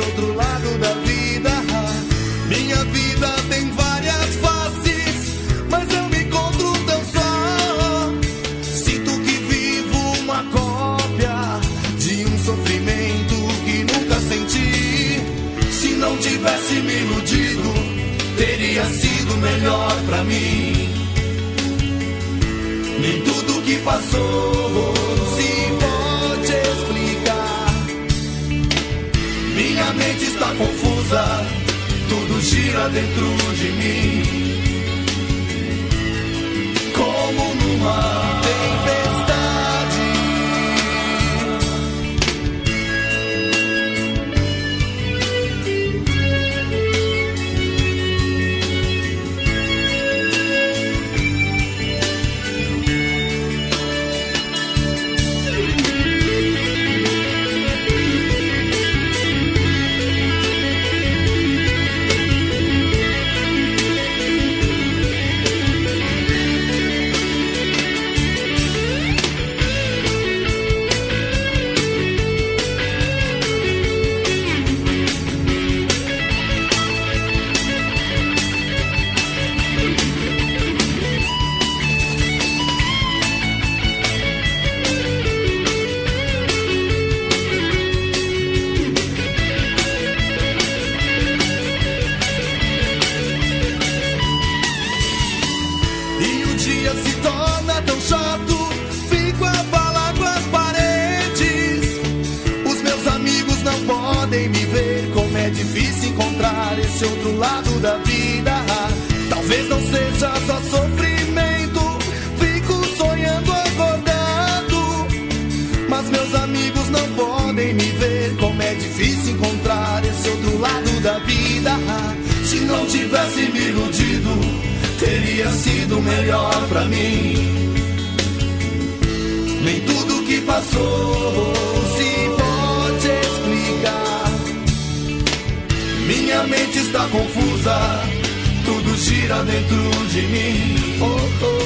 outro lado da vida. Minha vida tem várias faces, mas eu me encontro tão só. Sinto que vivo uma cópia de um sofrimento que nunca senti. Se não tivesse me iludido, teria sido melhor pra mim. Nem tudo que passou dentro de mim. Difícil encontrar esse outro lado da vida. Talvez não seja só sofrimento, fico sonhando acordado. Mas meus amigos não podem me ver, como é difícil encontrar esse outro lado da vida. Se não tivesse me iludido, teria sido melhor pra mim. Nem tudo que passou Minha mente está confusa, tudo gira dentro de mim. Oh, oh,